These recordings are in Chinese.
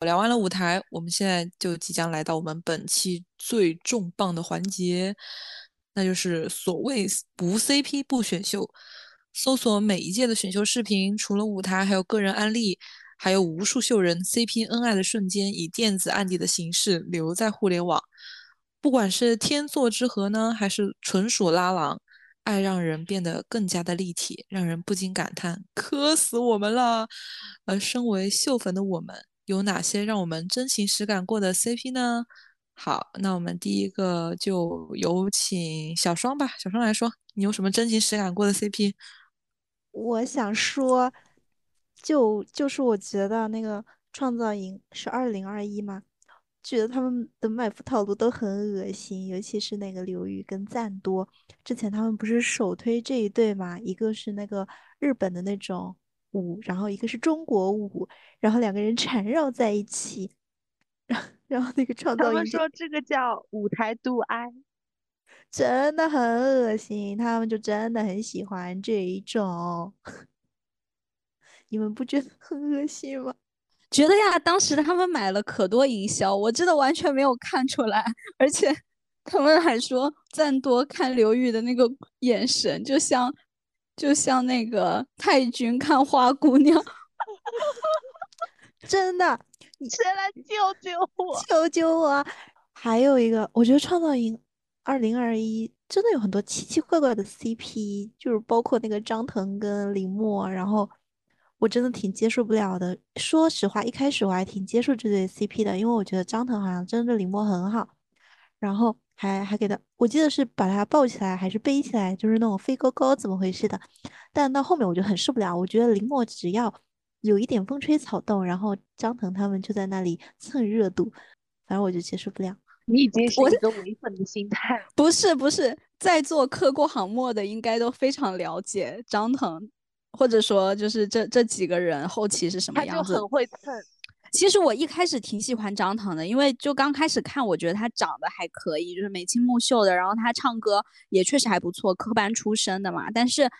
聊完了舞台，我们现在就即将来到我们本期最重磅的环节，那就是所谓不 CP 不选秀。搜索每一届的选秀视频，除了舞台，还有个人案例，还有无数秀人 CP 恩爱的瞬间，以电子案底的形式留在互联网。不管是天作之合呢，还是纯属拉郎，爱让人变得更加的立体，让人不禁感叹：磕死我们了！而身为秀粉的我们，有哪些让我们真情实感过的 CP 呢？好，那我们第一个就有请小双吧。小双来说，你有什么真情实感过的 CP？我想说，就就是我觉得那个创造营是二零二一吗？觉得他们的卖腐套路都很恶心，尤其是那个刘宇跟赞多，之前他们不是首推这一对嘛？一个是那个日本的那种舞，然后一个是中国舞，然后两个人缠绕在一起，然 然后那个创造他们说这个叫舞台度哀，真的很恶心，他们就真的很喜欢这一种，你们不觉得很恶心吗？觉得呀，当时他们买了可多营销，我真的完全没有看出来，而且他们还说赞多看刘宇的那个眼神，就像就像那个太君看花姑娘，真的，谁来救救我？救救我！还有一个，我觉得创造营二零二一真的有很多奇奇怪怪的 CP，就是包括那个张腾跟林默，然后。我真的挺接受不了的。说实话，一开始我还挺接受这对 CP 的，因为我觉得张腾好像真的林默很好，然后还还给他，我记得是把他抱起来还是背起来，就是那种飞高高，怎么回事的？但到后面我就很受不了，我觉得林默只要有一点风吹草动，然后张腾他们就在那里蹭热度，反正我就接受不了。你已经是一个唯粉的心态。不是不是，在座磕过行墨的应该都非常了解张腾。或者说，就是这这几个人后期是什么样子？他就很会蹭。其实我一开始挺喜欢张腾的，因为就刚开始看，我觉得他长得还可以，就是眉清目秀的，然后他唱歌也确实还不错，科班出身的嘛。但是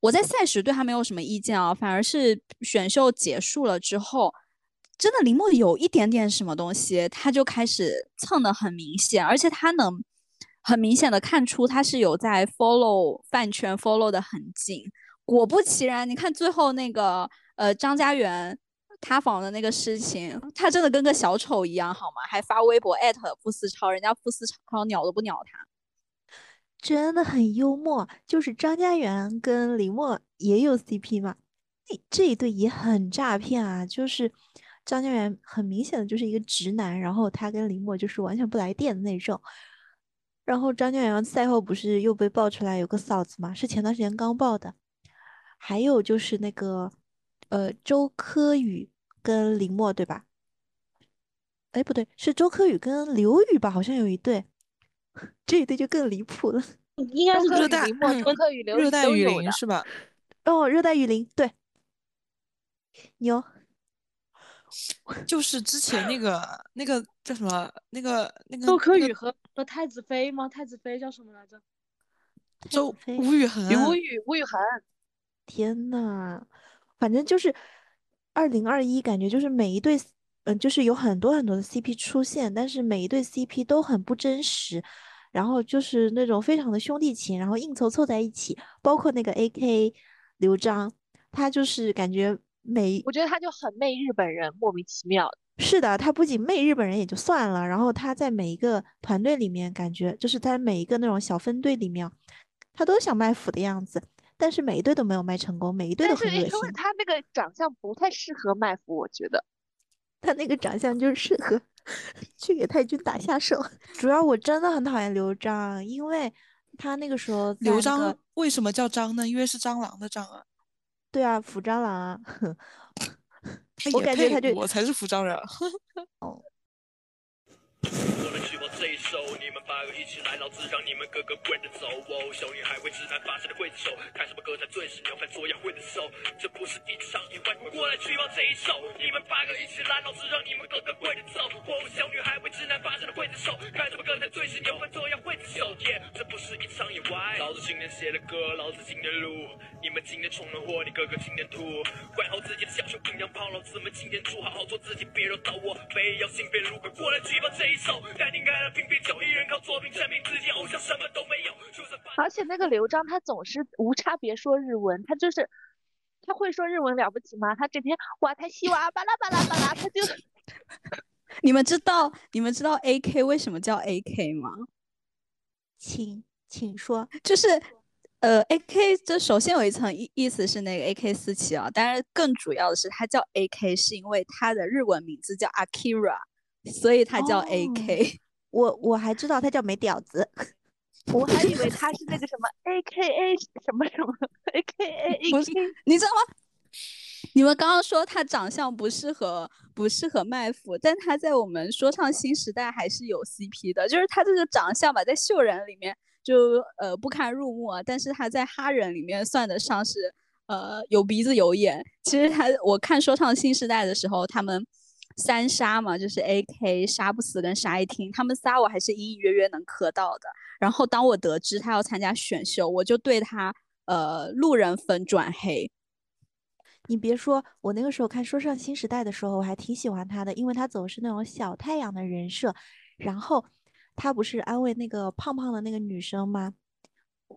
我在赛时对他没有什么意见啊，反而是选秀结束了之后，真的林默有一点点什么东西，他就开始蹭的很明显，而且他能很明显的看出他是有在 follow 饭圈 follow 的很紧。果不其然，你看最后那个呃张家元塌房的那个事情，他真的跟个小丑一样，好吗？还发微博艾特傅思超，人家傅思超鸟都不鸟他，真的很幽默。就是张家元跟李默也有 CP 嘛，这这一对也很诈骗啊。就是张家元很明显的就是一个直男，然后他跟李默就是完全不来电的那种。然后张家元赛后不是又被爆出来有个嫂子嘛，是前段时间刚爆的。还有就是那个，呃，周柯宇跟林默对吧？哎，不对，是周柯宇跟刘宇吧？好像有一对，这一对就更离谱了。应该是热带林默、周柯宇、刘宇热带雨林是吧？哦，热带雨林，对，牛，就是之前那个那个叫什么？那个那个周柯宇和和太子妃吗？太子妃叫什么来着？周吴宇恒，吴宇吴宇恒。天呐，反正就是二零二一，感觉就是每一对，嗯，就是有很多很多的 CP 出现，但是每一对 CP 都很不真实，然后就是那种非常的兄弟情，然后硬凑凑在一起。包括那个 AK 刘璋，他就是感觉每，我觉得他就很媚日本人，莫名其妙。是的，他不仅媚日本人也就算了，然后他在每一个团队里面，感觉就是在每一个那种小分队里面，他都想卖腐的样子。但是每一队都没有卖成功，每一队都很恶心。因为他那个长相不太适合卖腐，我觉得 他那个长相就是适合去给太君打下手。主要我真的很讨厌刘璋，因为他那个时候刘璋为什么叫张呢？因为是蟑螂的蟑啊。对啊，腐蟑螂啊。我感觉他就我才是腐蟑人。哦。过来举报这一首，你们八个一起来，老子让你们个个跪着走哦。小女孩为直男发射的刽子手，看什么歌才最是要犯做要会的手。这不是一场意外，过来举报这一首。你们八个一起来，老子让你们个个跪着走哦。小女孩为直男发射的刽子手，看什么歌才最是要犯做要会的手。耶这不是一场意外，老子今天写的歌，老子今天录。你们今天冲了祸，你哥哥今天吐。管好自己的小熊营养胖，老子们今天住，好好做自己，别惹到我。非要性别路，快过来举报这一手。待定开了屏蔽，就一人靠作品证明自己，偶像什么都没有。而且那个刘璋他总是无差别说日文，他就是他会说日文了不起吗？他整天哇他西哇巴拉巴拉巴拉，他就 你们知道你们知道 A K 为什么叫 A K 吗？请请说，就是呃，A K 这首先有一层意意思是那个 A K 四七啊，但是更主要的是它叫 A K 是因为它的日文名字叫 Akira，所以它叫 A K。我我还知道他叫没屌子，我还以为他是那 个什么 A K A 什么什么 A K A 不是你知道吗？你们刚刚说他长相不适合不适合卖腐，但他在我们说唱新时代还是有 CP 的，就是他这个长相吧，在秀人里面就呃不堪入目啊，但是他在哈人里面算得上是呃有鼻子有眼。其实他我看说唱新时代的时候，他们三杀嘛，就是 AK 杀不死跟杀一听，他们仨我还是隐隐约约能磕到的。然后当我得知他要参加选秀，我就对他呃路人粉转黑。你别说，我那个时候看《说唱新时代》的时候，我还挺喜欢他的，因为他走的是那种小太阳的人设。然后他不是安慰那个胖胖的那个女生吗？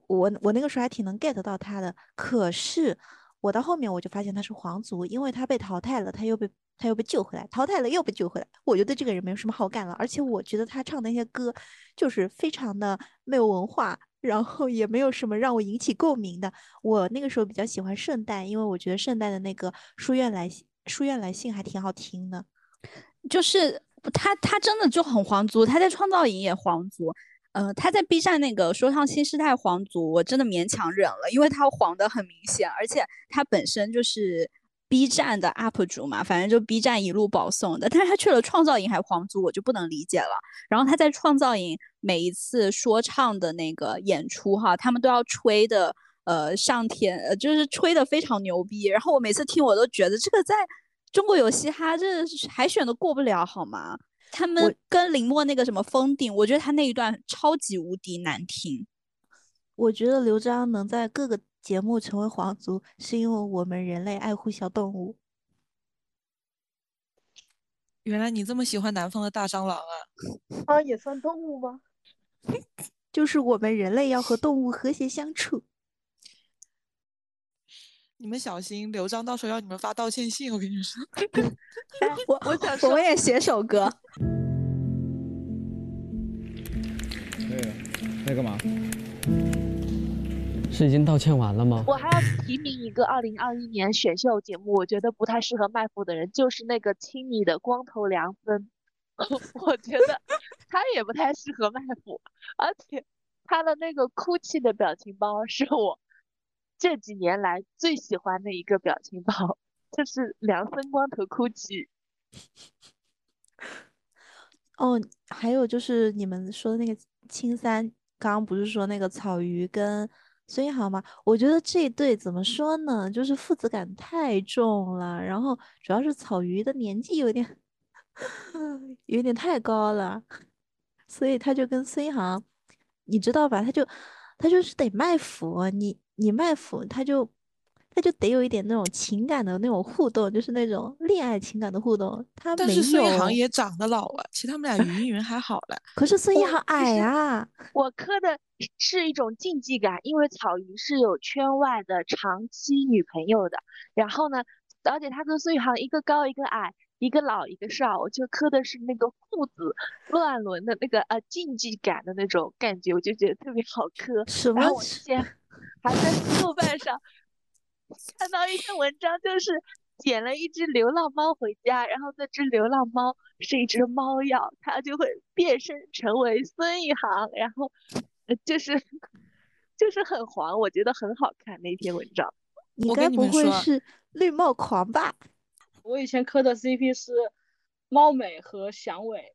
我我那个时候还挺能 get 到他的。可是我到后面我就发现他是皇族，因为他被淘汰了，他又被他又被救回来，淘汰了又被救回来，我就对这个人没有什么好感了。而且我觉得他唱的那些歌就是非常的没有文化。然后也没有什么让我引起共鸣的。我那个时候比较喜欢圣诞，因为我觉得圣诞的那个书院来书院来信还挺好听的。就是他，他真的就很皇族，他在创造营也皇族，呃，他在 B 站那个说唱新时代皇族，我真的勉强忍了，因为他黄的很明显，而且他本身就是 B 站的 UP 主嘛，反正就 B 站一路保送的，但是他去了创造营还皇族，我就不能理解了。然后他在创造营每一次说唱的那个演出哈，他们都要吹的呃上天，呃就是吹的非常牛逼。然后我每次听我都觉得这个在中国有嘻哈，这海选都过不了好吗？他们跟林墨那个什么封顶，我觉得他那一段超级无敌难听。我觉得刘璋能在各个节目成为皇族，是因为我们人类爱护小动物。原来你这么喜欢南方的大蟑螂啊！啊，也算动物吗？就是我们人类要和动物和谐相处。你们小心，刘璋到时候要你们发道歉信，我跟你说。我我想说我也写首歌。那个，在干嘛？是已经道歉完了吗？我还要提名一个二零二一年选秀节目，我觉得不太适合卖腐的人，就是那个青你的光头梁森，我觉得他也不太适合卖腐，而且他的那个哭泣的表情包是我这几年来最喜欢的一个表情包，就是梁森光头哭泣。哦，还有就是你们说的那个青三，刚刚不是说那个草鱼跟孙一航吗？我觉得这一对怎么说呢，就是父子感太重了，然后主要是草鱼的年纪有点 有点太高了，所以他就跟孙一航，你知道吧？他就他就是得卖腐，你你卖腐，他就他就得有一点那种情感的那种互动，就是那种恋爱情感的互动。他没但是孙一航也长得老了，其实他们俩 云云还好了。可是孙一航矮啊，我磕的是一种竞技感，因为草鱼是有圈外的长期女朋友的，然后呢，而且他跟孙宇航一个高一个矮，一个老一个少，我就磕的是那个父子乱伦的那个呃竞技感的那种感觉，我就觉得特别好磕。什么然后我之前 还在豆瓣上看到一篇文章，就是捡了一只流浪猫回家，然后这只流浪猫是一只猫妖，它就会变身成为孙宇航，然后呃就是就是很黄，我觉得很好看那篇文章。你我该不会是绿帽狂吧？我以前磕的 CP 是猫美和响伟，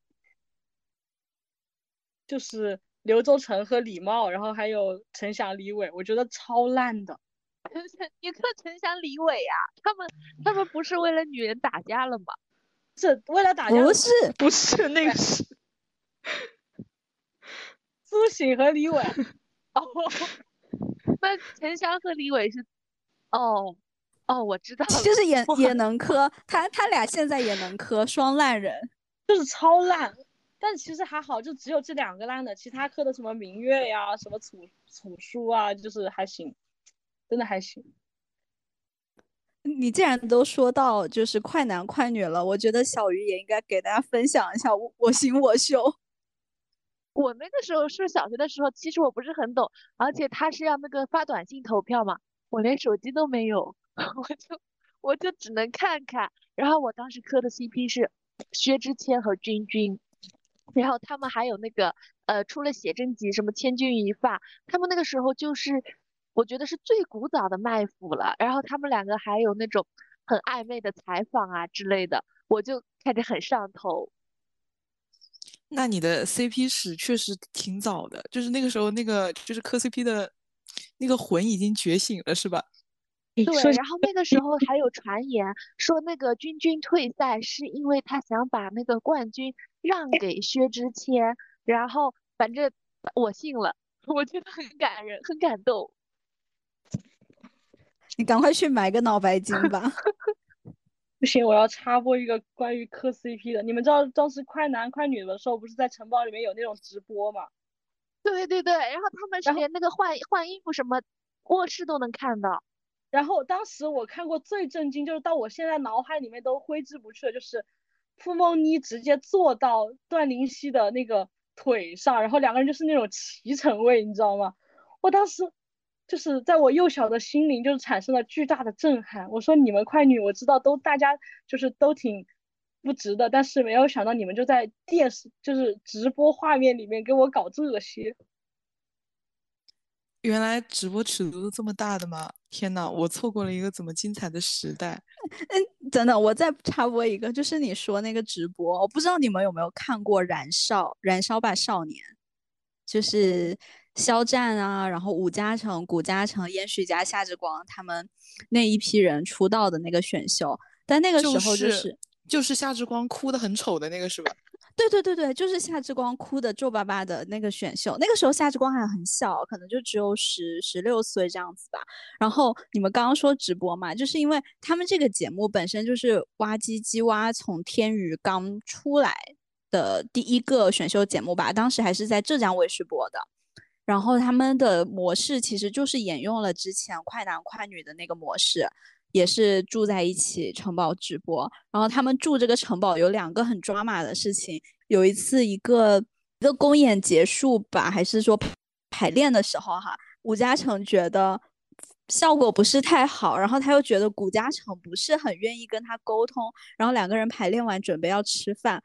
就是刘洲成和李茂，然后还有陈翔、李伟，我觉得超烂的。陈翔，你磕陈翔、李伟呀、他们他们不是为了女人打架了吗？是为了打架？不是，不是那个是 苏醒和李伟。哦，那陈翔和李伟是，哦哦，我知道了，就是也也能磕，他他俩现在也能磕，双烂人。就是超烂。但其实还好，就只有这两个烂的，其他磕的什么明月呀、什么楚楚书啊，就是还行，真的还行。你既然都说到就是快男快女了，我觉得小鱼也应该给大家分享一下我我行我秀。我那个时候是小学的时候，其实我不是很懂，而且他是要那个发短信投票嘛，我连手机都没有，我就我就只能看看。然后我当时磕的 CP 是薛之谦和君君，然后他们还有那个呃出了写真集，什么千钧一发，他们那个时候就是我觉得是最古早的麦腐了。然后他们两个还有那种很暧昧的采访啊之类的，我就看着很上头。那你的 CP 史确实挺早的，就是那个时候那个就是磕 CP 的那个魂已经觉醒了，是吧？对，然后那个时候还有传言说那个君君退赛是因为他想把那个冠军让给薛之谦，然后反正我信了，我觉得很感人，很感动。你赶快去买个脑白金吧。不行，我要插播一个关于磕 CP 的。你们知道当时快男快女的时候，不是在城堡里面有那种直播吗？对对对，然后他们是连那个换换衣服什么卧室都能看到。然后当时我看过最震惊，就是到我现在脑海里面都挥之不去的，就是傅梦妮直接坐到段林希的那个腿上，然后两个人就是那种齐成位，你知道吗？我当时就是在我幼小的心灵就是产生了巨大的震撼。我说你们快女，我知道都大家就是都挺不值的，但是没有想到你们就在电视就是直播画面里面给我搞这些。原来直播尺度都这么大的吗？天呐，我错过了一个怎么精彩的时代。嗯，等等，我再插播一个，就是你说那个直播，我不知道你们有没有看过《燃烧》《燃烧吧少年》，就是肖战啊，然后武嘉诚、古嘉诚、燕旭佳、夏之光他们那一批人出道的那个选秀，但那个时就候就是就是夏之光哭的很丑的那个是吧？对对对对，就是夏之光哭的皱巴巴的那个选秀，那个时候夏之光还很小，可能就只有十十六岁这样子吧。然后你们刚刚说直播嘛，就是因为他们这个节目本身就是挖机机挖从天娱刚出来的第一个选秀节目吧，当时还是在浙江卫视播的。然后他们的模式其实就是沿用了之前快男快女的那个模式，也是住在一起城堡直播。然后他们住这个城堡有两个很抓马的事情，有一次一个一个公演结束吧，还是说排练的时候哈，吴嘉诚觉得效果不是太好，然后他又觉得古嘉诚不是很愿意跟他沟通，然后两个人排练完准备要吃饭，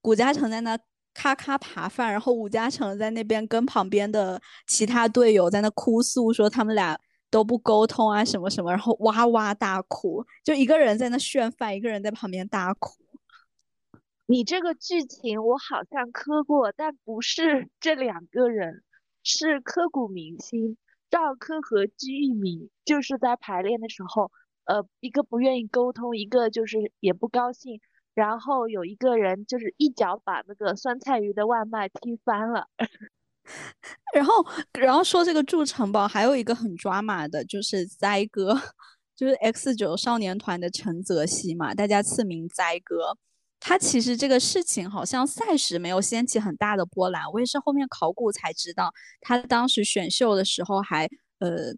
古嘉诚在那。咔咔扒饭，然后武嘉诚在那边跟旁边的其他队友在那哭诉，说他们俩都不沟通啊什么什么，然后哇哇大哭，就一个人在那炫饭，一个人在旁边大哭。你这个剧情我好像磕过，但不是这两个人，是刻骨铭心。赵柯和鞠玉明就是在排练的时候，呃，一个不愿意沟通，一个就是也不高兴。然后有一个人就是一脚把那个酸菜鱼的外卖踢翻了。然后，然后说这个住城堡，还有一个很抓马的，就是灾哥，就是 X 九少年团的陈泽熙嘛，大家赐名灾哥。他其实这个事情好像赛时没有掀起很大的波澜，我也是后面考古才知道，他当时选秀的时候还呃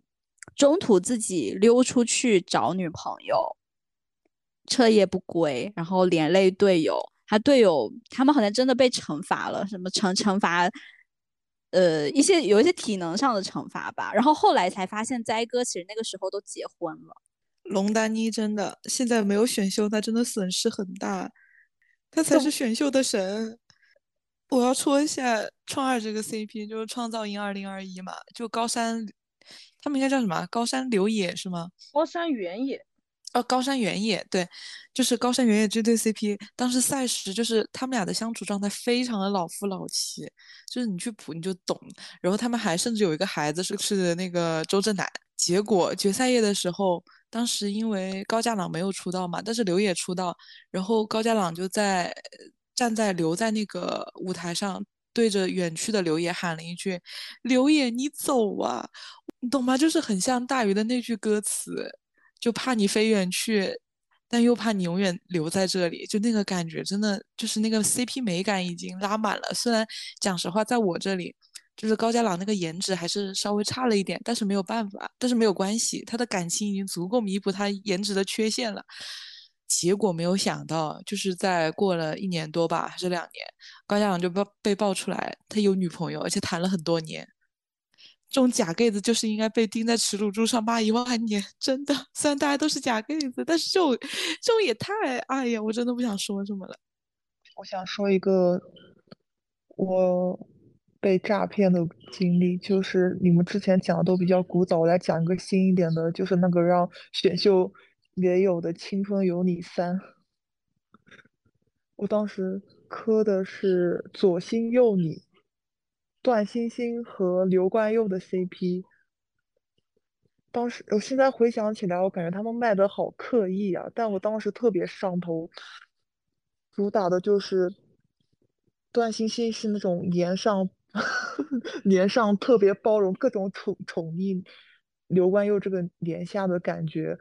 中途自己溜出去找女朋友。彻夜不归，然后连累队友，他队友他们好像真的被惩罚了，什么惩惩罚，呃，一些有一些体能上的惩罚吧。然后后来才发现，灾哥其实那个时候都结婚了。龙丹妮真的现在没有选秀，他真的损失很大，他才是选秀的神。我要戳一下创二这个 CP，就是创造营二零二一嘛，就高山，他们应该叫什么？高山流野是吗？高山原野。哦，高山原野对，就是高山原野这对 CP，当时赛时就是他们俩的相处状态非常的老夫老妻，就是你去补你就懂。然后他们还甚至有一个孩子是是那个周震南。结果决赛夜的时候，当时因为高家朗没有出道嘛，但是刘野出道，然后高家朗就在站在留在那个舞台上，对着远去的刘野喊了一句：“刘野，你走啊！”你懂吗？就是很像大鱼的那句歌词，就怕你飞远去，但又怕你永远留在这里，就那个感觉，真的就是那个 CP 美感已经拉满了。虽然讲实话，在我这里，就是高家朗那个颜值还是稍微差了一点，但是没有办法，但是没有关系，他的感情已经足够弥补他颜值的缺陷了。结果没有想到，就是在过了一年多吧，还是两年，高家朗就被被爆出来他有女朋友，而且谈了很多年。这种假 gay 子就是应该被钉在耻辱柱上骂一万年，真的。虽然大家都是假 gay 子，但是这种这种也太……哎呀，我真的不想说什么了。我想说一个我被诈骗的经历，就是你们之前讲的都比较古早，我来讲一个新一点的，就是那个让选秀也有的《青春有你三》。我当时磕的是左心右你。段星星和刘冠佑的 CP，当时我现在回想起来，我感觉他们卖的好刻意啊，但我当时特别上头。主打的就是段星星是那种年上 年上特别包容，各种宠宠溺刘冠佑这个年下的感觉。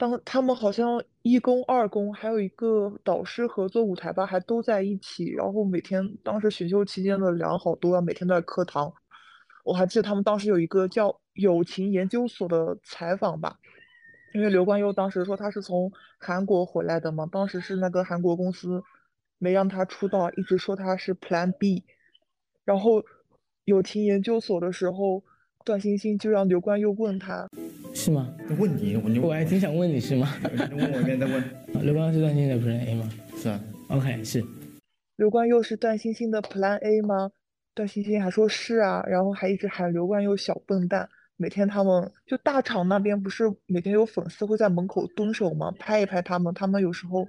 当他们好像一公二公，还有一个导师合作舞台吧，还都在一起。然后每天当时选秀期间的粮好多啊，每天都在课堂。我还记得他们当时有一个叫友情研究所的采访吧，因为刘冠佑当时说他是从韩国回来的嘛，当时是那个韩国公司没让他出道，一直说他是 Plan B。然后友情研究所的时候。段星星就让刘冠佑问他，是吗？问你，我我还挺想问你是吗？你问我一遍再问。刘冠佑是段星星的 Plan A 吗？是啊。OK，是。刘冠佑是段星星的 Plan A 吗？段星星还说是啊，然后还一直喊刘冠佑小笨蛋。每天他们就大厂那边不是每天有粉丝会在门口蹲守吗？拍一拍他们，他们有时候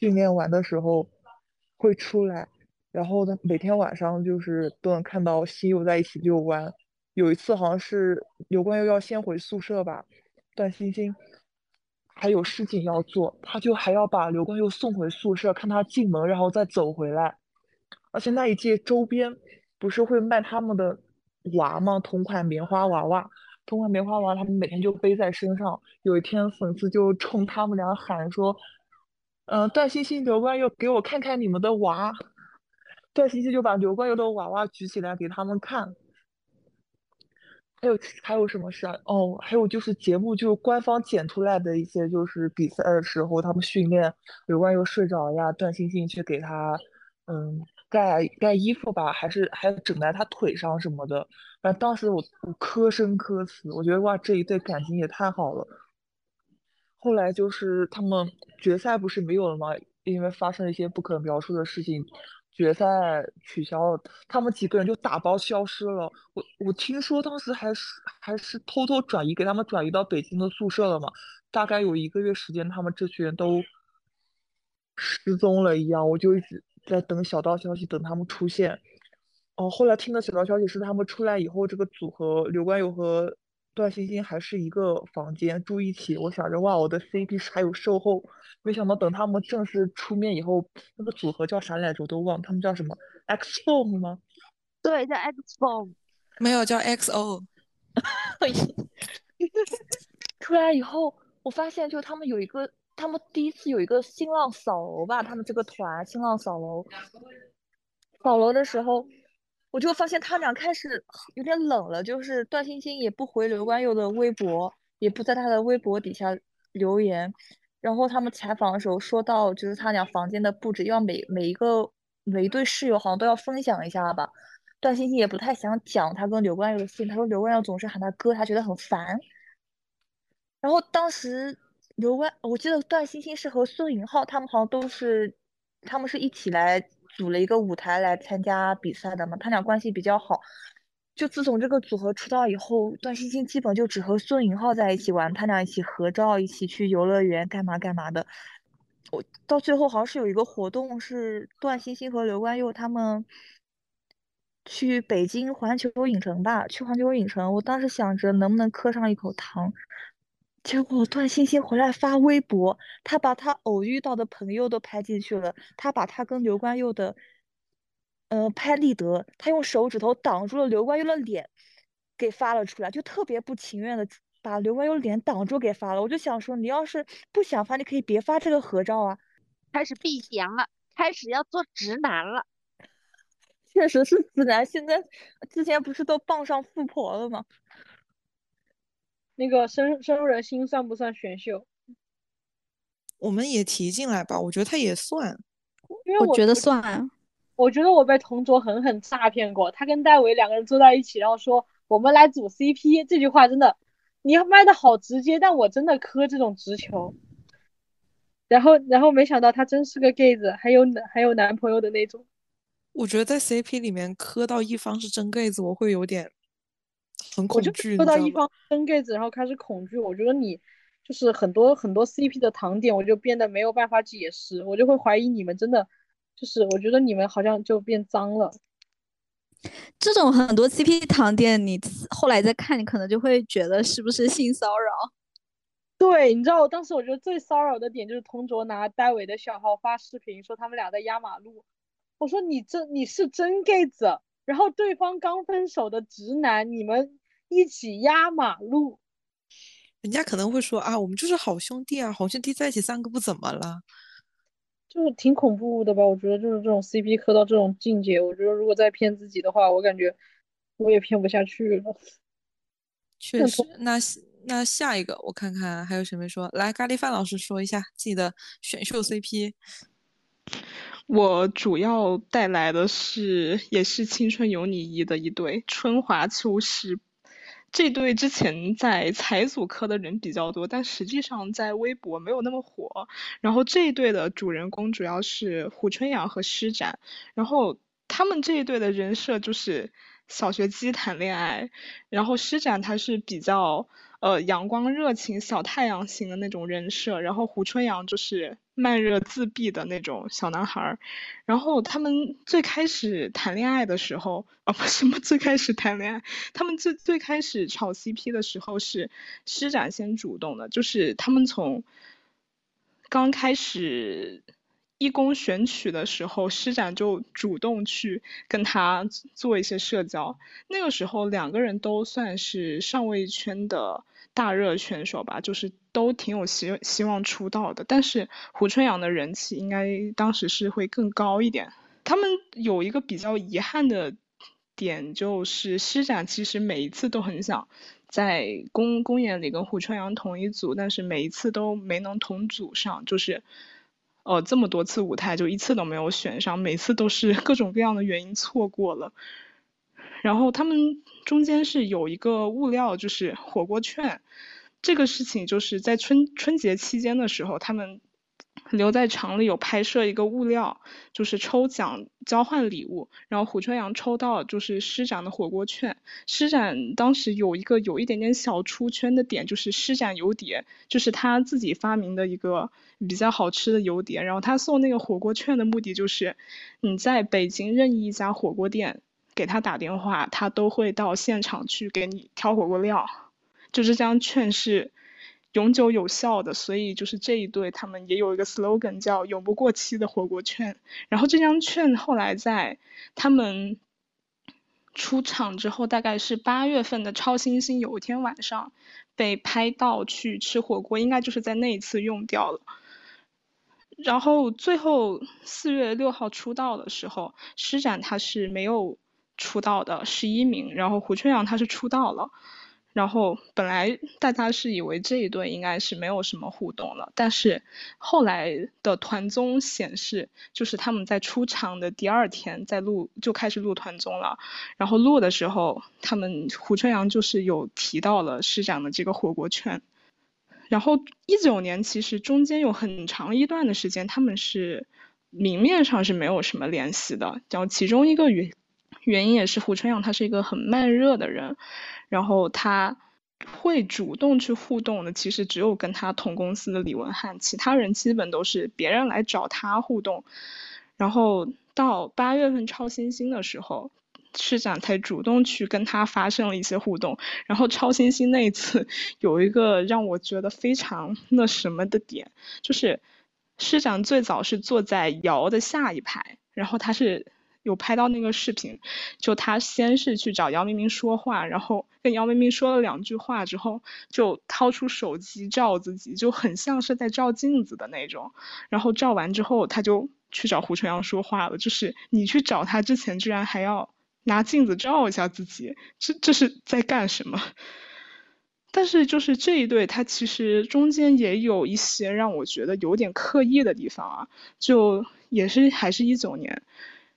训练完的时候会出来，然后呢，每天晚上就是都能看到西柚在一起遛弯。有一次好像是刘冠佑要先回宿舍吧，段星星还有事情要做，他就还要把刘冠佑送回宿舍，看他进门，然后再走回来。而且那一届周边不是会卖他们的娃吗？同款棉花娃娃，同款棉花娃，他们每天就背在身上。有一天粉丝就冲他们俩喊说：“嗯，段星星、刘冠佑，给我看看你们的娃。”段星星就把刘冠佑的娃娃举起来给他们看。还有还有什么事啊？哦，还有就是节目就是官方剪出来的一些，就是比赛的时候他们训练，刘冠又睡着呀，段星星去给他嗯盖盖衣服吧，还是还整在他腿上什么的。反正当时我我磕生磕死，我觉得哇这一对感情也太好了。后来就是他们决赛不是没有了吗？因为发生了一些不可描述的事情。决赛取消了，他们几个人就打包消失了。我我听说当时还是还是偷偷转移给他们转移到北京的宿舍了嘛，大概有一个月时间，他们这群人都失踪了一样。我就一直在等小道消息，等他们出现。哦，后来听的小道消息是他们出来以后，这个组合刘冠佑和段星星还是一个房间住一起。我想着哇，我的 CP 还有售后。没想到等他们正式出面以后，那个组合叫啥来着？我都忘，他们叫什么？X Form 吗？对，叫 X Form，没有叫 XO。出来以后，我发现就他们有一个，他们第一次有一个新浪扫楼吧，他们这个团新浪扫楼，扫楼的时候，我就发现他俩开始有点冷了，就是段星星也不回刘冠佑的微博，也不在他的微博底下留言。然后他们采访的时候说到，就是他俩房间的布置要每每一个每一对室友好像都要分享一下吧。段星星也不太想讲他跟刘冠佑的事情，他说刘冠佑总是喊他哥，他觉得很烦。然后当时刘冠，我记得段星星是和孙颖浩他们好像都是，他们是一起来组了一个舞台来参加比赛的嘛，他俩关系比较好。就自从这个组合出道以后，段星星基本就只和孙颖浩在一起玩，他俩一起合照，一起去游乐园干嘛干嘛的。我到最后好像是有一个活动，是段星星和刘冠佑他们去北京环球影城吧，去环球影城。我当时想着能不能磕上一口糖，结果段星星回来发微博，他把他偶遇到的朋友都拍进去了，他把他跟刘冠佑的。呃，拍立得，他用手指头挡住了刘冠佑的脸，给发了出来，就特别不情愿的把刘冠佑脸挡住给发了。我就想说，你要是不想发，你可以别发这个合照啊。开始避嫌了，开始要做直男了。确实是直男，现在之前不是都傍上富婆了吗？那个深深入人心算不算选秀？我们也提进来吧，我觉得他也算。因为我觉得算。我觉得我被同桌狠狠诈骗过，他跟戴维两个人坐在一起，然后说我们来组 CP，这句话真的，你卖的好直接，但我真的磕这种直球。然后，然后没想到他真是个 gay 子，还有男还有男朋友的那种。我觉得在 CP 里面磕到一方是真 gay 子，我会有点很恐惧。说到一方真 gay 子，然后开始恐惧。我觉得你就是很多很多 CP 的糖点，我就变得没有办法解释，我就会怀疑你们真的就是，我觉得你们好像就变脏了。这种很多 CP 糖点，你后来再看，你可能就会觉得是不是性骚扰？对，你知道我，当时我觉得最骚扰的点就是同桌拿戴维的小号发视频，说他们俩在压马路。我说你这你是真 gay 子，然后对方刚分手的直男，你们一起压马路，人家可能会说啊，我们就是好兄弟啊，好兄弟在一起三个不怎么了，就是挺恐怖的吧？我觉得就是这种 CP 磕到这种境界，我觉得如果再骗自己的话，我感觉我也骗不下去了。确实，那那下一个我看看还有谁没说，来咖喱饭老师说一下自己的选秀 CP。我主要带来的是也是青春有你一的一对春华秋实，这对之前在财组磕的人比较多，但实际上在微博没有那么火。然后这一对的主人公主要是胡春阳和施展，然后他们这一对的人设就是小学鸡谈恋爱，然后施展他是比较。呃，阳光热情小太阳型的那种人设，然后胡春阳就是慢热自闭的那种小男孩儿，然后他们最开始谈恋爱的时候，啊不什么最开始谈恋爱，他们最最开始炒 CP 的时候是施展先主动的，就是他们从刚开始。一公选曲的时候，施展就主动去跟他做一些社交。那个时候，两个人都算是上位圈的大热选手吧，就是都挺有希希望出道的。但是胡春阳的人气应该当时是会更高一点。他们有一个比较遗憾的点，就是施展其实每一次都很想在公公演里跟胡春阳同一组，但是每一次都没能同组上，就是。呃，这么多次舞台就一次都没有选上，每次都是各种各样的原因错过了。然后他们中间是有一个物料，就是火锅券，这个事情就是在春春节期间的时候，他们。留在厂里有拍摄一个物料，就是抽奖交换礼物，然后胡春阳抽到就是施展的火锅券。施展当时有一个有一点点小出圈的点，就是施展油碟，就是他自己发明的一个比较好吃的油碟。然后他送那个火锅券的目的就是，你在北京任意一家火锅店给他打电话，他都会到现场去给你挑火锅料。就这张券是。永久有效的，所以就是这一对，他们也有一个 slogan 叫“永不过期的火锅券”。然后这张券后来在他们出场之后，大概是八月份的超新星有一天晚上被拍到去吃火锅，应该就是在那一次用掉了。然后最后四月六号出道的时候，施展他是没有出道的，十一名。然后胡春阳他是出道了。然后本来大家是以为这一对应该是没有什么互动了，但是后来的团综显示，就是他们在出场的第二天在录就开始录团综了。然后录的时候，他们胡春阳就是有提到了施展的这个火锅券。然后一九年其实中间有很长一段的时间，他们是明面上是没有什么联系的。然后其中一个原原因也是胡春阳他是一个很慢热的人。然后他会主动去互动的，其实只有跟他同公司的李文翰，其他人基本都是别人来找他互动。然后到八月份超新星的时候，市长才主动去跟他发生了一些互动。然后超新星那一次有一个让我觉得非常那什么的点，就是市长最早是坐在姚的下一排，然后他是。有拍到那个视频，就他先是去找姚明明说话，然后跟姚明明说了两句话之后，就掏出手机照自己，就很像是在照镜子的那种。然后照完之后，他就去找胡春阳说话了，就是你去找他之前，居然还要拿镜子照一下自己，这这是在干什么？但是就是这一对，他其实中间也有一些让我觉得有点刻意的地方啊，就也是还是一九年，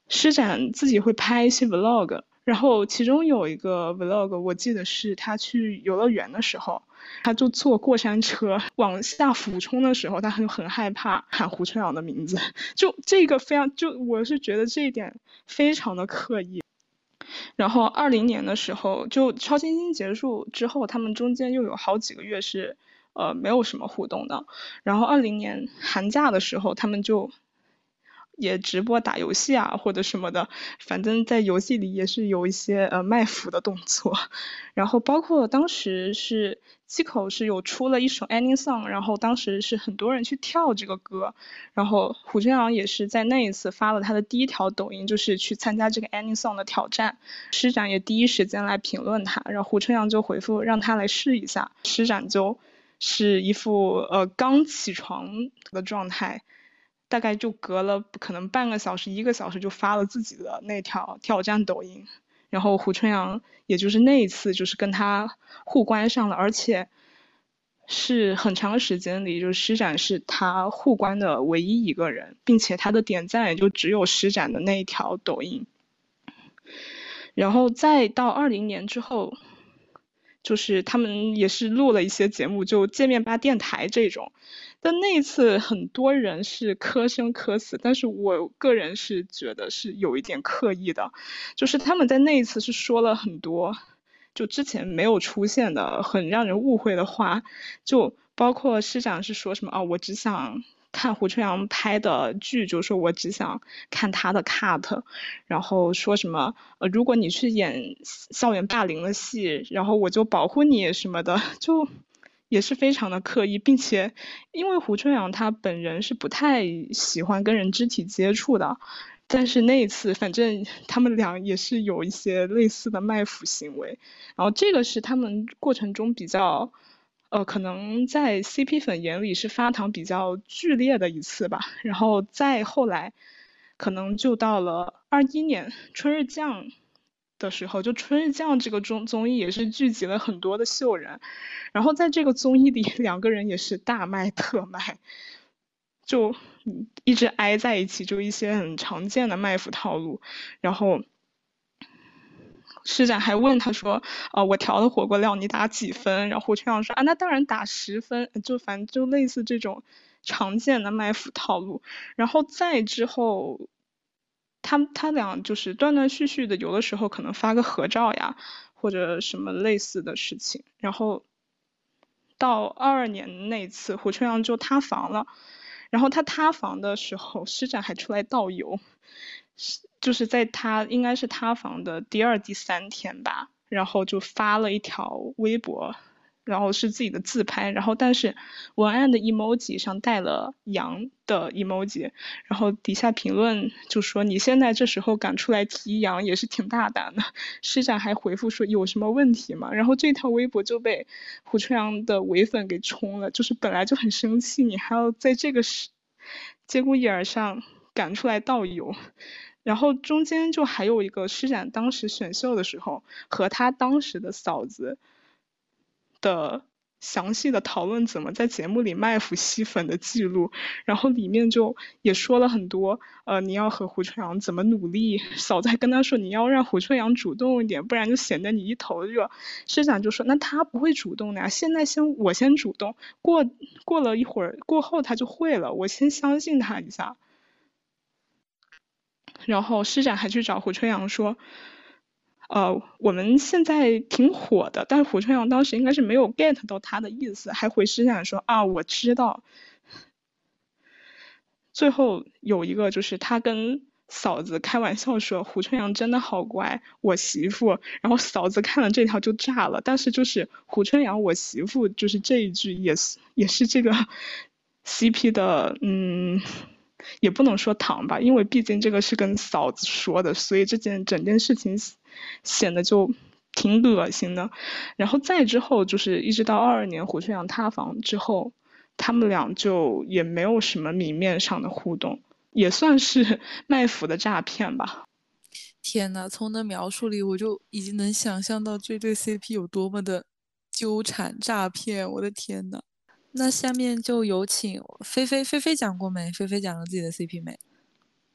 施展自己会拍一些 vlog，然后其中有一个 vlog，我记得是他去游乐园的时候，他就坐过山车往下俯冲的时候，他很很害怕喊胡春阳的名字，就这个非常就我是觉得这一点非常的刻意。然后二零年的时候，就超新星结束之后，他们中间又有好几个月是，呃，没有什么互动的。然后二零年寒假的时候，他们就也直播打游戏啊，或者什么的，反正在游戏里也是有一些呃卖腐的动作。然后包括当时是。七口是有出了一首 Any Song，然后当时是很多人去跳这个歌，然后胡春阳也是在那一次发了他的第一条抖音，就是去参加这个 Any Song 的挑战。施展也第一时间来评论他，然后胡春阳就回复让他来试一下。施展就是一副呃刚起床的状态，大概就隔了可能半个小时一个小时就发了自己的那条挑战抖音。然后胡春阳也就是那一次就是跟他互关上了，而且是很长时间里，就是施展是他互关的唯一一个人，并且他的点赞也就只有施展的那一条抖音。然后再到二零年之后，就是他们也是录了一些节目，就见面吧电台这种。但那一次很多人是磕生磕死，但是我个人是觉得是有一点刻意的，就是他们在那一次是说了很多，就之前没有出现的很让人误会的话，就包括师长是说什么啊，我只想看胡春阳拍的剧，就说我只想看他的 cut，然后说什么呃，如果你去演校园霸凌的戏，然后我就保护你什么的，就。也是非常的刻意，并且因为胡春阳他本人是不太喜欢跟人肢体接触的，但是那一次反正他们俩也是有一些类似的卖腐行为，然后这个是他们过程中比较，呃，可能在 CP 粉眼里是发糖比较剧烈的一次吧，然后再后来，可能就到了二一年春日酱。的时候，就《春日酱》这个综综艺也是聚集了很多的秀人，然后在这个综艺里，两个人也是大卖特卖，就一直挨在一起，就一些很常见的卖腐套路。然后施展还问他说：“啊，我调的火锅料你打几分？”然后胡春阳说：“啊，那当然打十分。”就反正就类似这种常见的卖腐套路。然后再之后。他他俩就是断断续续的，有的时候可能发个合照呀，或者什么类似的事情。然后到二二年那次，胡春阳就塌房了。然后他塌房的时候，施展还出来倒油，是就是在他应该是塌房的第二、第三天吧，然后就发了一条微博。然后是自己的自拍，然后但是文案的 emoji 上带了羊的 emoji，然后底下评论就说你现在这时候敢出来提羊也是挺大胆的。施展还回复说有什么问题吗？然后这条微博就被胡春阳的伪粉给冲了，就是本来就很生气，你还要在这个时节骨眼上赶出来倒油，然后中间就还有一个施展当时选秀的时候和他当时的嫂子。的详细的讨论怎么在节目里卖腐吸粉的记录，然后里面就也说了很多，呃，你要和胡春阳怎么努力，嫂子还跟他说你要让胡春阳主动一点，不然就显得你一头热。师长就说那他不会主动的呀，现在先我先主动，过过了一会儿过后他就会了，我先相信他一下。然后师长还去找胡春阳说。呃，我们现在挺火的，但是胡春阳当时应该是没有 get 到他的意思，还回施展说啊，我知道。最后有一个就是他跟嫂子开玩笑说胡春阳真的好乖，我媳妇，然后嫂子看了这条就炸了，但是就是胡春阳我媳妇就是这一句也是也是这个 CP 的嗯。也不能说糖吧，因为毕竟这个是跟嫂子说的，所以这件整件事情显得就挺恶心的。然后再之后就是一直到二二年胡秋阳塌房之后，他们俩就也没有什么明面上的互动，也算是 卖腐的诈骗吧。天呐，从那描述里我就已经能想象到这对 CP 有多么的纠缠诈骗，我的天呐！那下面就有请菲菲，菲菲讲过没？菲菲讲了自己的 CP 没？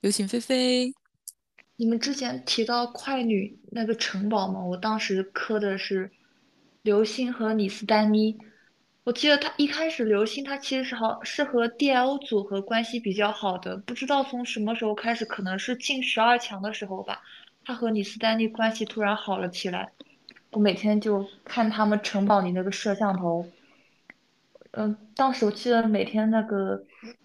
有请菲菲。你们之前提到快女那个城堡吗？我当时磕的是刘星和李斯丹妮。我记得他一开始刘星他其实是好是和 DL 组合关系比较好的，不知道从什么时候开始，可能是进十二强的时候吧，他和李斯丹妮关系突然好了起来。我每天就看他们城堡里那个摄像头。嗯，当时我记得每天那个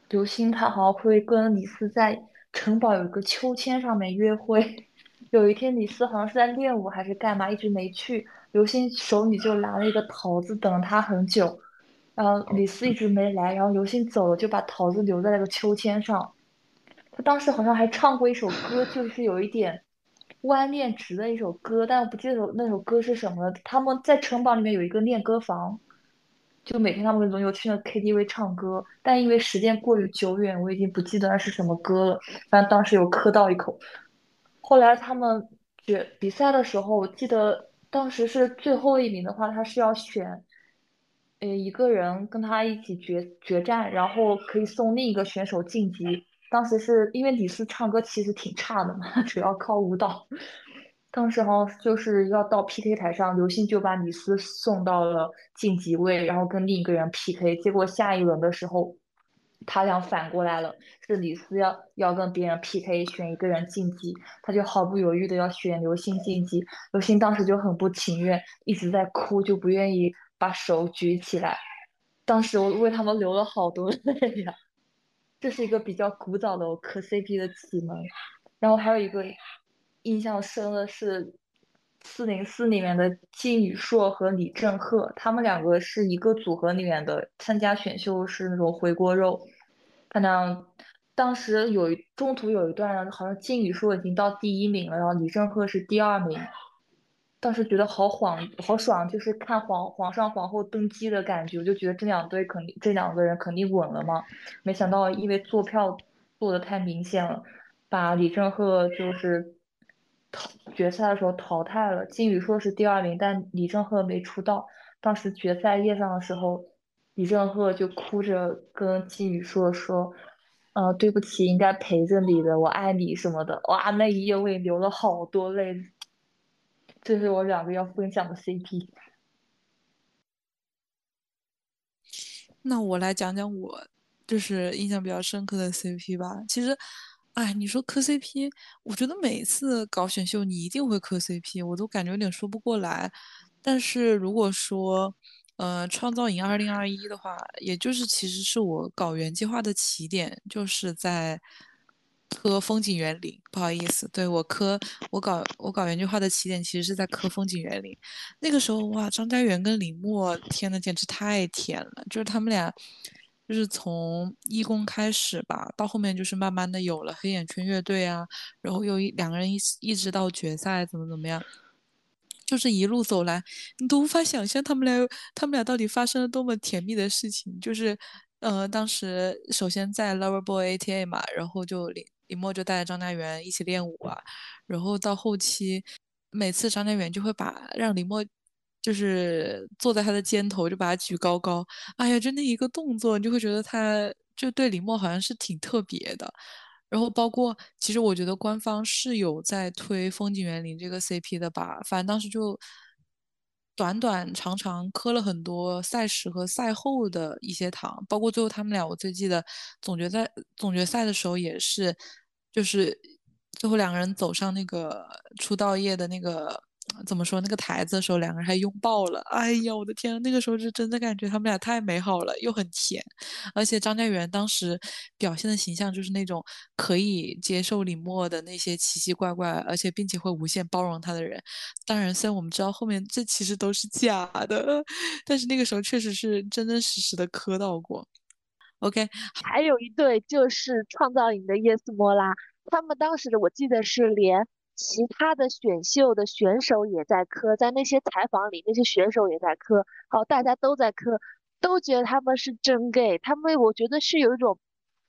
刘星他好像会跟李斯在城堡有一个秋千上面约会。有一天李斯好像是在练舞还是干嘛，一直没去，刘星手里就拿了一个桃子等了他很久。然后李斯一直没来，然后刘星走了，就把桃子留在那个秋千上。他当时好像还唱过一首歌，就是有一点弯恋直的一首歌，但我不记得那首歌是什么了。他们在城堡里面有一个练歌房。就每天他们轮流去那 KTV 唱歌，但因为时间过于久远，我已经不记得那是什么歌了。反正当时有磕到一口。后来他们决比赛的时候，我记得当时是最后一名的话，他是要选，呃，一个人跟他一起决决战，然后可以送另一个选手晋级。当时是因为李斯唱歌其实挺差的嘛，主要靠舞蹈。当时好就是要到 PK 台上，刘星就把李斯送到了晋级位，然后跟另一个人 PK。结果下一轮的时候，他俩反过来了，是李斯要要跟别人 PK，选一个人晋级，他就毫不犹豫的要选刘星晋级。刘星当时就很不情愿，一直在哭，就不愿意把手举起来。当时我为他们流了好多 泪呀。这是一个比较古早的磕 CP 的启蒙，然后还有一个。印象深的是四零四里面的金宇硕和李正赫，他们两个是一个组合里面的，参加选秀是那种回锅肉。反正当时有中途有一段，好像金宇硕已经到第一名了，然后李正赫是第二名。当时觉得好晃好爽，就是看皇皇上皇后登基的感觉，我就觉得这两对肯定这两个人肯定稳了嘛。没想到因为坐票坐的太明显了，把李正赫就是。决赛的时候淘汰了，金宇硕是第二名，但李正赫没出道。当时决赛夜上的时候，李正赫就哭着跟金宇硕说：“呃，对不起，应该陪着你的，我爱你什么的。”哇，那一夜我也流了好多泪。这是我两个要分享的 CP。那我来讲讲我就是印象比较深刻的 CP 吧。其实。哎，你说磕 CP，我觉得每次搞选秀你一定会磕 CP，我都感觉有点说不过来。但是如果说，呃，创造营二零二一的话，也就是其实是我搞原计划的起点，就是在磕风景园林。不好意思，对我磕我搞我搞原计划的起点其实是在磕风景园林。那个时候哇，张家元跟李默，天呐，简直太甜了，就是他们俩。就是从一公开始吧，到后面就是慢慢的有了黑眼圈乐队啊，然后又一两个人一一直到决赛怎么怎么样，就是一路走来，你都无法想象他们俩他们俩到底发生了多么甜蜜的事情。就是，呃，当时首先在 Loverboy ATA 嘛，然后就李李默就带着张家元一起练舞啊，然后到后期，每次张家元就会把让李默。就是坐在他的肩头，就把他举高高。哎呀，就那一个动作，你就会觉得他就对李默好像是挺特别的。然后包括，其实我觉得官方是有在推风景园林这个 CP 的吧。反正当时就短短长长磕了很多赛时和赛后的一些糖，包括最后他们俩，我最记得总决赛总决赛的时候也是，就是最后两个人走上那个出道夜的那个。怎么说那个台子的时候，两个人还拥抱了。哎呀，我的天，那个时候是真的感觉他们俩太美好了，又很甜。而且张家元当时表现的形象就是那种可以接受李默的那些奇奇怪怪，而且并且会无限包容他的人。当然，虽然我们知道后面这其实都是假的，但是那个时候确实是真真实实的磕到过。OK，还有一对就是创造营的叶斯莫拉，他们当时的我记得是连。其他的选秀的选手也在磕，在那些采访里，那些选手也在磕，好，大家都在磕，都觉得他们是真 gay，他们我觉得是有一种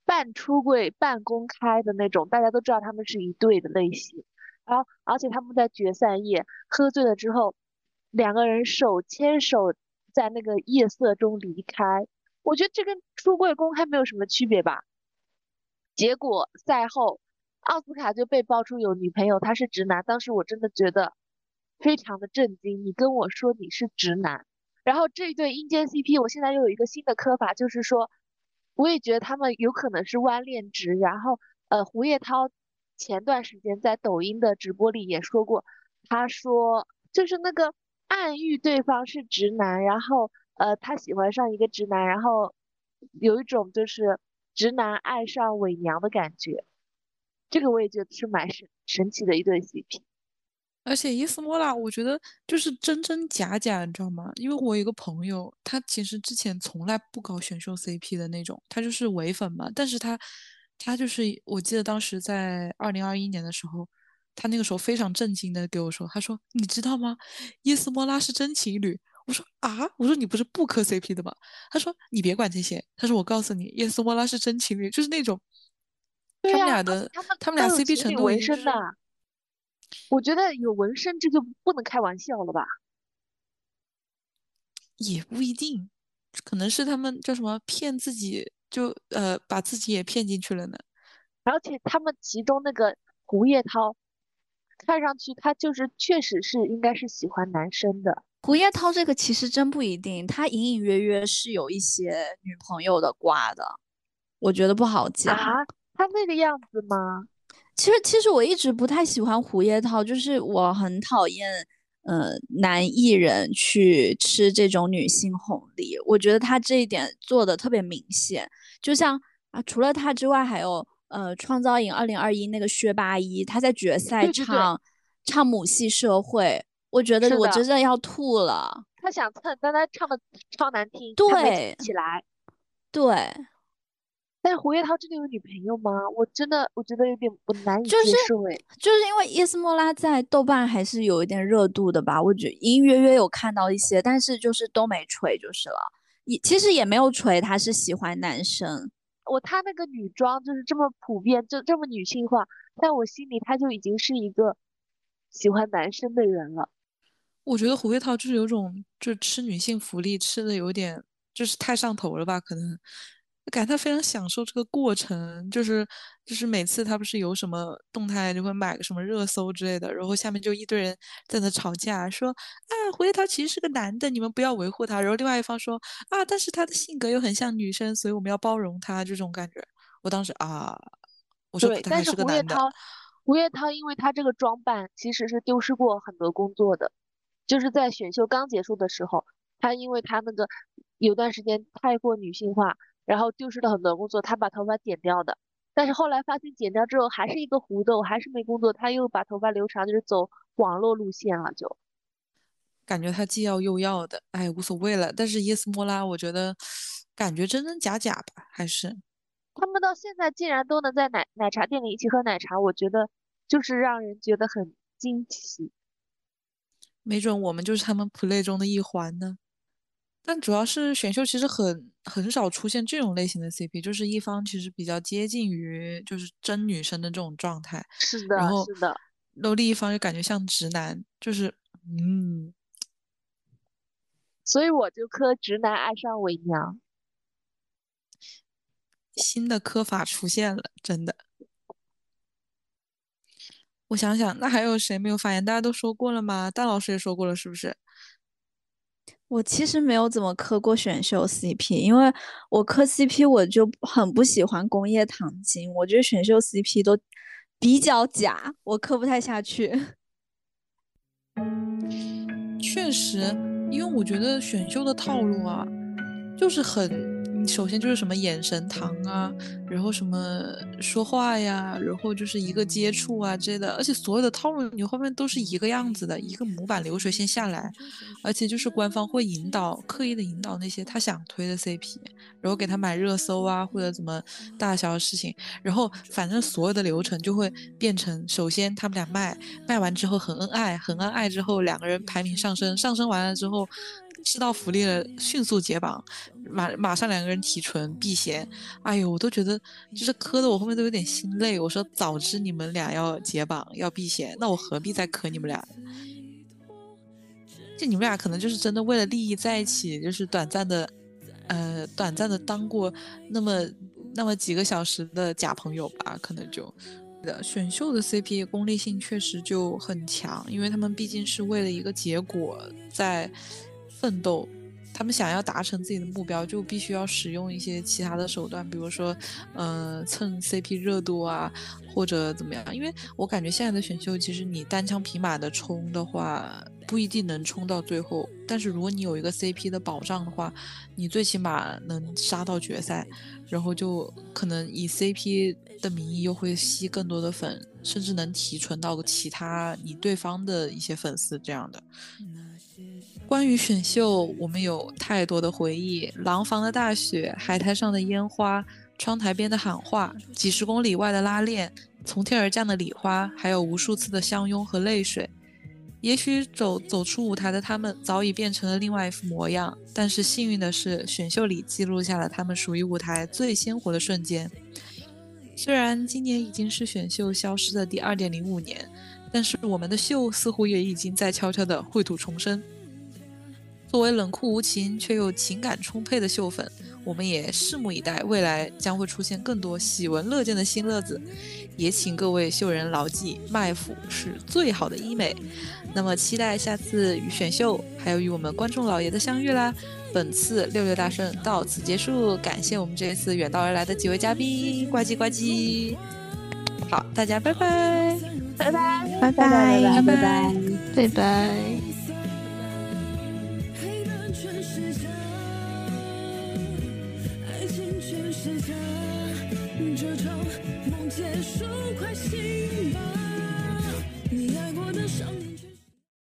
半出柜半公开的那种，大家都知道他们是一对的类型。然后，而且他们在决赛夜喝醉了之后，两个人手牵手在那个夜色中离开，我觉得这跟出柜公开没有什么区别吧。结果赛后，奥斯卡就被爆出有女朋友，他是直男。当时我真的觉得非常的震惊。你跟我说你是直男，然后这一对阴间 CP，我现在又有一个新的磕法，就是说，我也觉得他们有可能是弯恋直。然后，呃，胡叶涛前段时间在抖音的直播里也说过，他说就是那个暗喻对方是直男，然后呃，他喜欢上一个直男，然后有一种就是直男爱上伪娘的感觉。这个我也觉得是蛮神神奇的一对 CP。而且伊斯莫拉，我觉得就是真真假假，你知道吗？因为我有个朋友，他其实之前从来不搞选秀 CP 的那种，他就是伪粉嘛。但是他，他就是我记得当时在二零二一年的时候，他那个时候非常震惊的给我说，他说：“你知道吗？伊斯莫拉是真情侣。”我说：“啊，我说你不是不磕 CP 的吗？”他说：“你别管这些。”他说：“我告诉你，伊斯莫拉是真情侣，就是那种。”他们俩的，他们俩 CP 程度纹身的，我觉得有纹身这就不能开玩笑了吧？也不一定，可能是他们叫什么骗自己，就呃把自己也骗进去了呢。而且他们其中那个胡叶涛，看上去他就是确实是应该是喜欢男生的。胡叶涛这个其实真不一定，他隐隐约约是有一些女朋友的瓜的，我觉得不好讲。他那个样子吗？其实，其实我一直不太喜欢胡叶涛，就是我很讨厌，呃，男艺人去吃这种女性红利。我觉得他这一点做的特别明显。就像啊，除了他之外，还有呃，创造营二零二一那个薛八一，他在决赛唱唱母系社会，我觉得我真的要吐了。他想蹭，但他唱的超难听，对，起来，对。但是胡月涛真的有女朋友吗？我真的我觉得有点我难以接受哎，就是因为伊斯莫拉在豆瓣还是有一点热度的吧，我觉隐隐约约有看到一些，但是就是都没锤就是了，也其实也没有锤，他是喜欢男生。我他那个女装就是这么普遍，就这么女性化，在我心里他就已经是一个喜欢男生的人了。我觉得胡月涛就是有种就吃女性福利吃的有点就是太上头了吧，可能。感觉他非常享受这个过程，就是就是每次他不是有什么动态就会买个什么热搜之类的，然后下面就一堆人在那吵架，说啊胡一涛其实是个男的，你们不要维护他。然后另外一方说啊，但是他的性格又很像女生，所以我们要包容他这种感觉。我当时啊，我说他还是个男的。胡叶涛因为他这个装扮其实是丢失过很多工作的，就是在选秀刚结束的时候，他因为他那个有段时间太过女性化。然后丢失了很多工作，他把头发剪掉的，但是后来发现剪掉之后还是一个胡豆，还是没工作，他又把头发留长，就是走网络路线了，就感觉他既要又要的，哎，无所谓了。但是耶斯莫拉，我觉得感觉真真假假吧，还是他们到现在竟然都能在奶奶茶店里一起喝奶茶，我觉得就是让人觉得很惊奇。没准我们就是他们 play 中的一环呢。但主要是选秀其实很很少出现这种类型的 CP，就是一方其实比较接近于就是真女生的这种状态，是的，然后是的，然后另一方就感觉像直男，就是嗯，所以我就磕直男爱上伪娘，新的磕法出现了，真的。我想想，那还有谁没有发言？大家都说过了吗？大老师也说过了，是不是？我其实没有怎么磕过选秀 CP，因为我磕 CP 我就很不喜欢工业糖精，我觉得选秀 CP 都比较假，我磕不太下去。确实，因为我觉得选秀的套路啊，就是很，首先就是什么眼神糖啊，然后什么说话呀，然后就是一个接触啊之类的，而且所有的套路你后面都是一个样子的，一个模板流水线下来，而且就是官方会引导，刻意的引导那些他想推的 CP，然后给他买热搜啊或者怎么大小的事情，然后反正所有的流程就会变成，首先他们俩卖，卖完之后很恩爱，很恩爱之后两个人排名上升，上升完了之后。吃到福利了，迅速解绑，马马上两个人提纯避嫌，哎呦，我都觉得就是磕的我后面都有点心累。我说早知你们俩要解绑要避嫌，那我何必再磕你们俩？就你们俩可能就是真的为了利益在一起，就是短暂的，呃，短暂的当过那么那么几个小时的假朋友吧，可能就。的选秀的 CP 功利性确实就很强，因为他们毕竟是为了一个结果在。奋斗，他们想要达成自己的目标，就必须要使用一些其他的手段，比如说，嗯，蹭 CP 热度啊，或者怎么样。因为我感觉现在的选秀，其实你单枪匹马的冲的话，不一定能冲到最后。但是如果你有一个 CP 的保障的话，你最起码能杀到决赛，然后就可能以 CP 的名义又会吸更多的粉，甚至能提纯到其他你对方的一些粉丝这样的。关于选秀，我们有太多的回忆：廊坊的大雪，海滩上的烟花，窗台边的喊话，几十公里外的拉链，从天而降的礼花，还有无数次的相拥和泪水。也许走走出舞台的他们早已变成了另外一副模样，但是幸运的是，选秀里记录下了他们属于舞台最鲜活的瞬间。虽然今年已经是选秀消失的第二点零五年，但是我们的秀似乎也已经在悄悄地绘土重生。作为冷酷无情却又情感充沛的秀粉，我们也拭目以待，未来将会出现更多喜闻乐见的新乐子。也请各位秀人牢记，麦腐是最好的医美。那么，期待下次与选秀，还有与我们观众老爷的相遇啦！本次六六大顺到此结束，感谢我们这一次远道而来的几位嘉宾，呱唧呱唧。好，大家拜拜，拜拜，拜拜，拜拜，拜拜。结束，快醒吧！你爱过的伤。